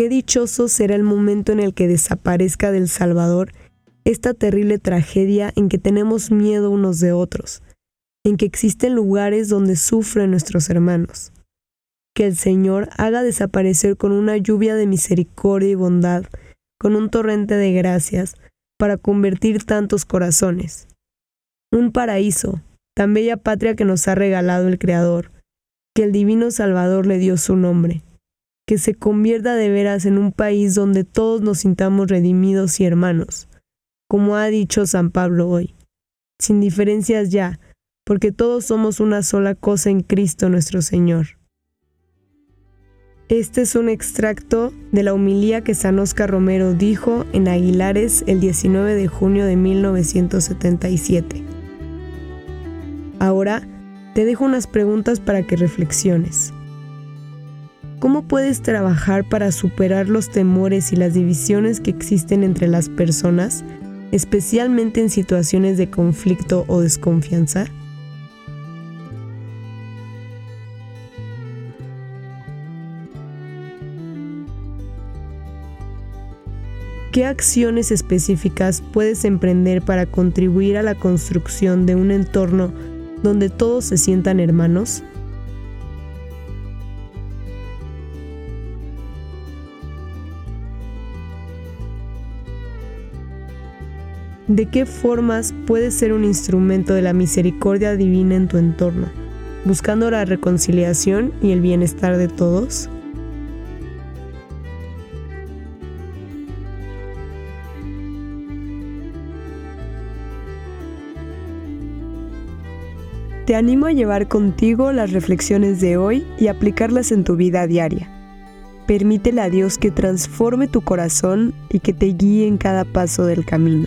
Qué dichoso será el momento en el que desaparezca del Salvador esta terrible tragedia en que tenemos miedo unos de otros, en que existen lugares donde sufren nuestros hermanos. Que el Señor haga desaparecer con una lluvia de misericordia y bondad, con un torrente de gracias, para convertir tantos corazones. Un paraíso, tan bella patria que nos ha regalado el Creador, que el Divino Salvador le dio su nombre que se convierta de veras en un país donde todos nos sintamos redimidos y hermanos, como ha dicho San Pablo hoy, sin diferencias ya, porque todos somos una sola cosa en Cristo nuestro Señor. Este es un extracto de la humilía que San Oscar Romero dijo en Aguilares el 19 de junio de 1977. Ahora te dejo unas preguntas para que reflexiones. ¿Cómo puedes trabajar para superar los temores y las divisiones que existen entre las personas, especialmente en situaciones de conflicto o desconfianza? ¿Qué acciones específicas puedes emprender para contribuir a la construcción de un entorno donde todos se sientan hermanos? ¿De qué formas puedes ser un instrumento de la misericordia divina en tu entorno, buscando la reconciliación y el bienestar de todos? Te animo a llevar contigo las reflexiones de hoy y aplicarlas en tu vida diaria. Permítele a Dios que transforme tu corazón y que te guíe en cada paso del camino.